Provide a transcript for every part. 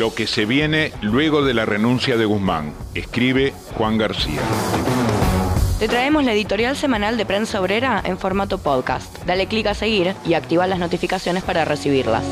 Lo que se viene luego de la renuncia de Guzmán, escribe Juan García. Te traemos la editorial semanal de Prensa Obrera en formato podcast. Dale clic a seguir y activa las notificaciones para recibirlas.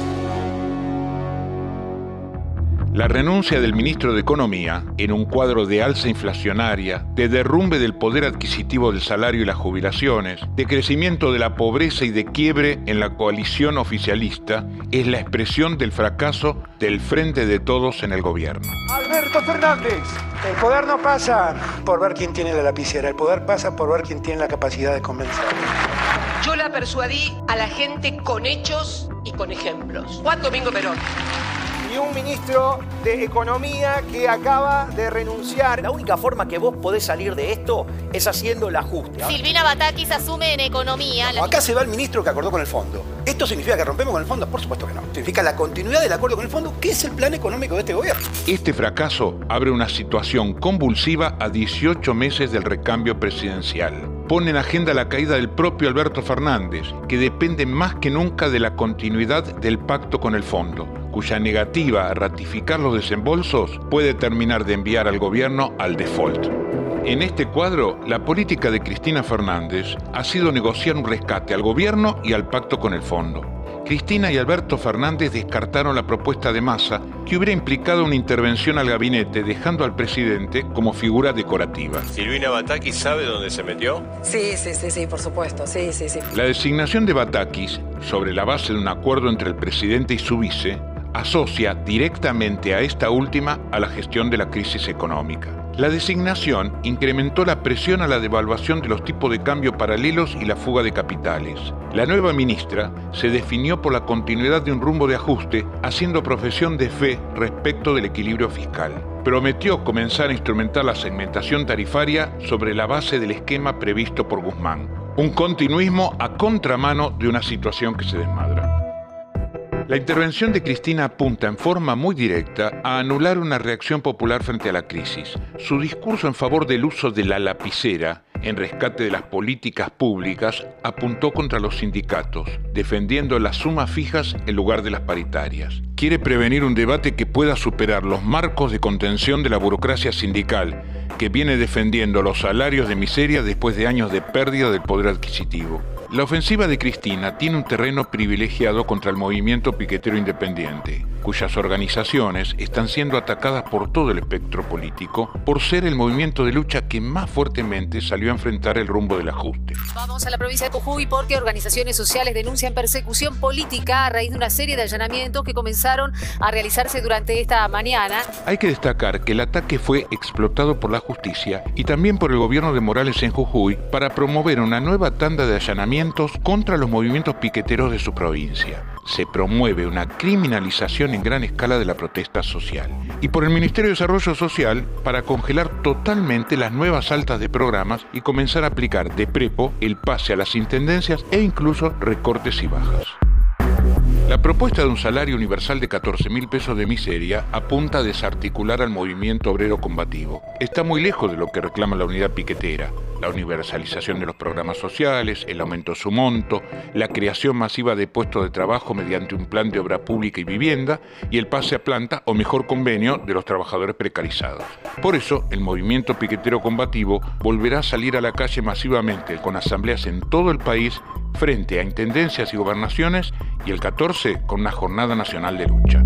La renuncia del ministro de Economía, en un cuadro de alza inflacionaria, de derrumbe del poder adquisitivo del salario y las jubilaciones, de crecimiento de la pobreza y de quiebre en la coalición oficialista, es la expresión del fracaso del frente de todos en el gobierno. Alberto Fernández, el poder no pasa por ver quién tiene la lapicera, el poder pasa por ver quién tiene la capacidad de convencer. Yo la persuadí a la gente con hechos y con ejemplos. Juan Domingo Perón y un ministro de Economía que acaba de renunciar. La única forma que vos podés salir de esto es haciendo el ajuste. Silvina Batakis asume en Economía. Acá se va el ministro que acordó con el fondo. ¿Esto significa que rompemos con el fondo? Por supuesto que no. Significa la continuidad del acuerdo con el fondo, que es el plan económico de este gobierno. Este fracaso abre una situación convulsiva a 18 meses del recambio presidencial pone en agenda la caída del propio Alberto Fernández, que depende más que nunca de la continuidad del pacto con el fondo, cuya negativa a ratificar los desembolsos puede terminar de enviar al gobierno al default. En este cuadro, la política de Cristina Fernández ha sido negociar un rescate al gobierno y al pacto con el fondo Cristina y Alberto Fernández descartaron la propuesta de Massa que hubiera implicado una intervención al gabinete dejando al presidente como figura decorativa. ¿Silvina Batakis sabe dónde se metió? Sí, sí, sí, sí, por supuesto. Sí, sí, sí. La designación de Batakis, sobre la base de un acuerdo entre el presidente y su vice, asocia directamente a esta última a la gestión de la crisis económica. La designación incrementó la presión a la devaluación de los tipos de cambio paralelos y la fuga de capitales. La nueva ministra se definió por la continuidad de un rumbo de ajuste, haciendo profesión de fe respecto del equilibrio fiscal. Prometió comenzar a instrumentar la segmentación tarifaria sobre la base del esquema previsto por Guzmán. Un continuismo a contramano de una situación que se desmadra. La intervención de Cristina apunta en forma muy directa a anular una reacción popular frente a la crisis. Su discurso en favor del uso de la lapicera en rescate de las políticas públicas apuntó contra los sindicatos, defendiendo las sumas fijas en lugar de las paritarias. Quiere prevenir un debate que pueda superar los marcos de contención de la burocracia sindical, que viene defendiendo los salarios de miseria después de años de pérdida del poder adquisitivo. La ofensiva de Cristina tiene un terreno privilegiado contra el movimiento piquetero independiente, cuyas organizaciones están siendo atacadas por todo el espectro político por ser el movimiento de lucha que más fuertemente salió a enfrentar el rumbo del ajuste. Vamos a la provincia de Jujuy porque organizaciones sociales denuncian persecución política a raíz de una serie de allanamientos que comenzaron a realizarse durante esta mañana. Hay que destacar que el ataque fue explotado por la justicia y también por el gobierno de Morales en Jujuy para promover una nueva tanda de allanamientos contra los movimientos piqueteros de su provincia. Se promueve una criminalización en gran escala de la protesta social. Y por el Ministerio de Desarrollo Social para congelar totalmente las nuevas altas de programas y comenzar a aplicar de prepo el pase a las intendencias e incluso recortes y bajas. La propuesta de un salario universal de 14 mil pesos de miseria apunta a desarticular al movimiento obrero combativo. Está muy lejos de lo que reclama la unidad piquetera, la universalización de los programas sociales, el aumento de su monto, la creación masiva de puestos de trabajo mediante un plan de obra pública y vivienda y el pase a planta o mejor convenio de los trabajadores precarizados. Por eso, el movimiento piquetero combativo volverá a salir a la calle masivamente con asambleas en todo el país frente a intendencias y gobernaciones y el 14 con una jornada nacional de lucha.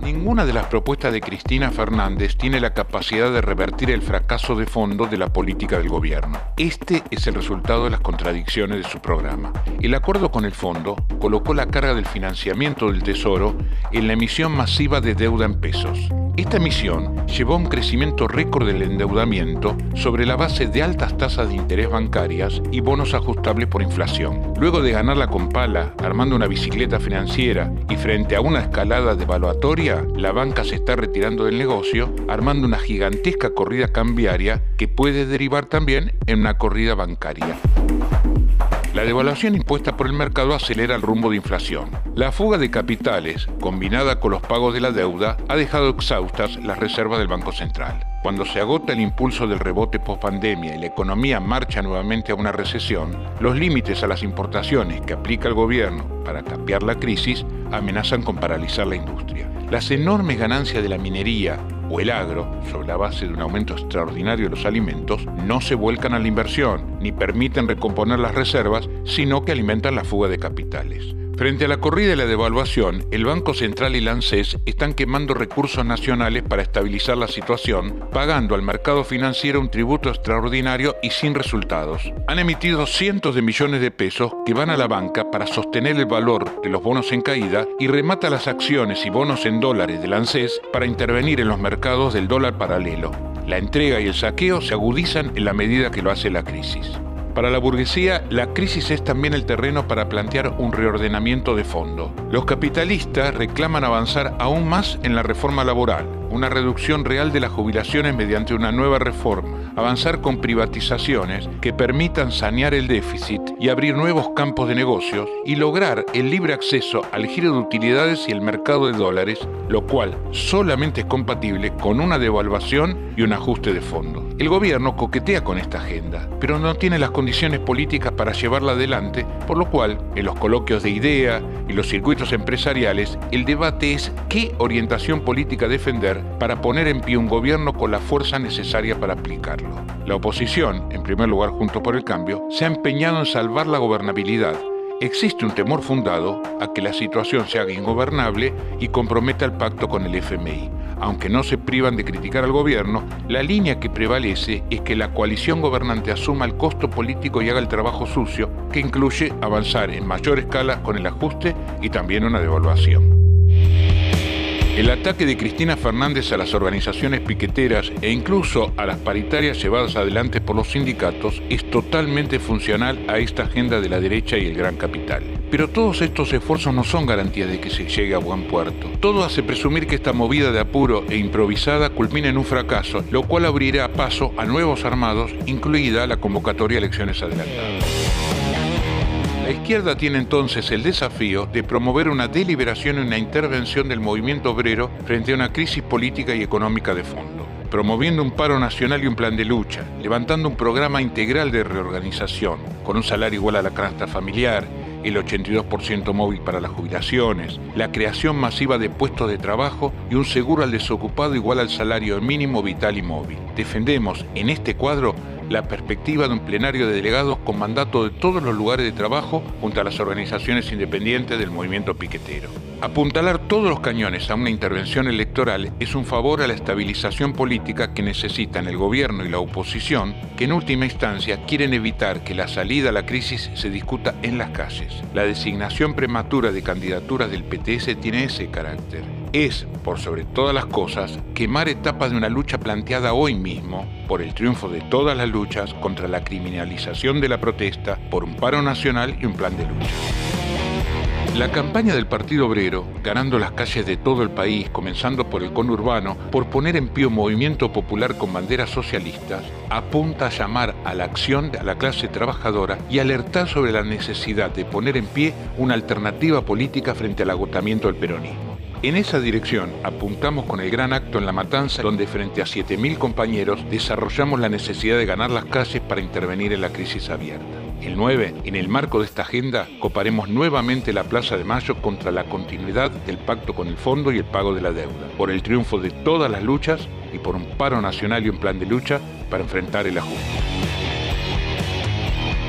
Ninguna de las propuestas de Cristina Fernández tiene la capacidad de revertir el fracaso de fondo de la política del gobierno. Este es el resultado de las contradicciones de su programa. El acuerdo con el fondo colocó la carga del financiamiento del Tesoro en la emisión masiva de deuda en pesos. Esta emisión llevó a un crecimiento récord del endeudamiento sobre la base de altas tasas de interés bancarias y bonos ajustables por inflación. Luego de ganarla con pala, armando una bicicleta financiera y frente a una escalada devaluatoria, la banca se está retirando del negocio, armando una gigantesca corrida cambiaria que puede derivar también en una corrida bancaria. La devaluación impuesta por el mercado acelera el rumbo de inflación. La fuga de capitales, combinada con los pagos de la deuda, ha dejado exhaustas las reservas del Banco Central. Cuando se agota el impulso del rebote post-pandemia y la economía marcha nuevamente a una recesión, los límites a las importaciones que aplica el gobierno para capear la crisis amenazan con paralizar la industria. Las enormes ganancias de la minería o el agro, sobre la base de un aumento extraordinario de los alimentos, no se vuelcan a la inversión ni permiten recomponer las reservas, sino que alimentan la fuga de capitales. Frente a la corrida y la devaluación, el Banco Central y la ANSES están quemando recursos nacionales para estabilizar la situación, pagando al mercado financiero un tributo extraordinario y sin resultados. Han emitido cientos de millones de pesos que van a la banca para sostener el valor de los bonos en caída y remata las acciones y bonos en dólares del ANSES para intervenir en los mercados del dólar paralelo. La entrega y el saqueo se agudizan en la medida que lo hace la crisis. Para la burguesía, la crisis es también el terreno para plantear un reordenamiento de fondo. Los capitalistas reclaman avanzar aún más en la reforma laboral, una reducción real de las jubilaciones mediante una nueva reforma, avanzar con privatizaciones que permitan sanear el déficit y abrir nuevos campos de negocios y lograr el libre acceso al giro de utilidades y el mercado de dólares, lo cual solamente es compatible con una devaluación y un ajuste de fondo. El gobierno coquetea con esta agenda, pero no tiene las condiciones políticas para llevarla adelante, por lo cual, en los coloquios de idea y los circuitos empresariales, el debate es qué orientación política defender para poner en pie un gobierno con la fuerza necesaria para aplicarlo. La oposición, en primer lugar junto por el cambio, se ha empeñado en salvar la gobernabilidad. Existe un temor fundado a que la situación se haga ingobernable y comprometa el pacto con el FMI. Aunque no se privan de criticar al gobierno, la línea que prevalece es que la coalición gobernante asuma el costo político y haga el trabajo sucio, que incluye avanzar en mayor escala con el ajuste y también una devaluación. El ataque de Cristina Fernández a las organizaciones piqueteras e incluso a las paritarias llevadas adelante por los sindicatos es totalmente funcional a esta agenda de la derecha y el gran capital. Pero todos estos esfuerzos no son garantía de que se llegue a buen puerto. Todo hace presumir que esta movida de apuro e improvisada culmina en un fracaso, lo cual abrirá paso a nuevos armados, incluida la convocatoria a elecciones adelantadas. La izquierda tiene entonces el desafío de promover una deliberación y una intervención del movimiento obrero frente a una crisis política y económica de fondo, promoviendo un paro nacional y un plan de lucha, levantando un programa integral de reorganización, con un salario igual a la canasta familiar, el 82% móvil para las jubilaciones, la creación masiva de puestos de trabajo y un seguro al desocupado igual al salario mínimo vital y móvil. Defendemos en este cuadro la perspectiva de un plenario de delegados con mandato de todos los lugares de trabajo junto a las organizaciones independientes del movimiento piquetero. Apuntalar todos los cañones a una intervención electoral es un favor a la estabilización política que necesitan el gobierno y la oposición, que en última instancia quieren evitar que la salida a la crisis se discuta en las calles. La designación prematura de candidaturas del PTS tiene ese carácter. Es, por sobre todas las cosas, quemar etapas de una lucha planteada hoy mismo por el triunfo de todas las luchas contra la criminalización de la protesta, por un paro nacional y un plan de lucha. La campaña del Partido Obrero, ganando las calles de todo el país, comenzando por el conurbano, por poner en pie un movimiento popular con banderas socialistas, apunta a llamar a la acción de la clase trabajadora y alertar sobre la necesidad de poner en pie una alternativa política frente al agotamiento del peronismo. En esa dirección apuntamos con el gran acto en La Matanza, donde frente a 7.000 compañeros desarrollamos la necesidad de ganar las calles para intervenir en la crisis abierta. El 9, en el marco de esta agenda, coparemos nuevamente la Plaza de Mayo contra la continuidad del pacto con el fondo y el pago de la deuda, por el triunfo de todas las luchas y por un paro nacional y un plan de lucha para enfrentar el ajuste.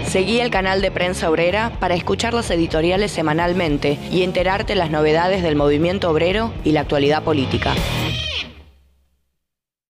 Seguí el canal de Prensa Obrera para escuchar los editoriales semanalmente y enterarte las novedades del movimiento obrero y la actualidad política.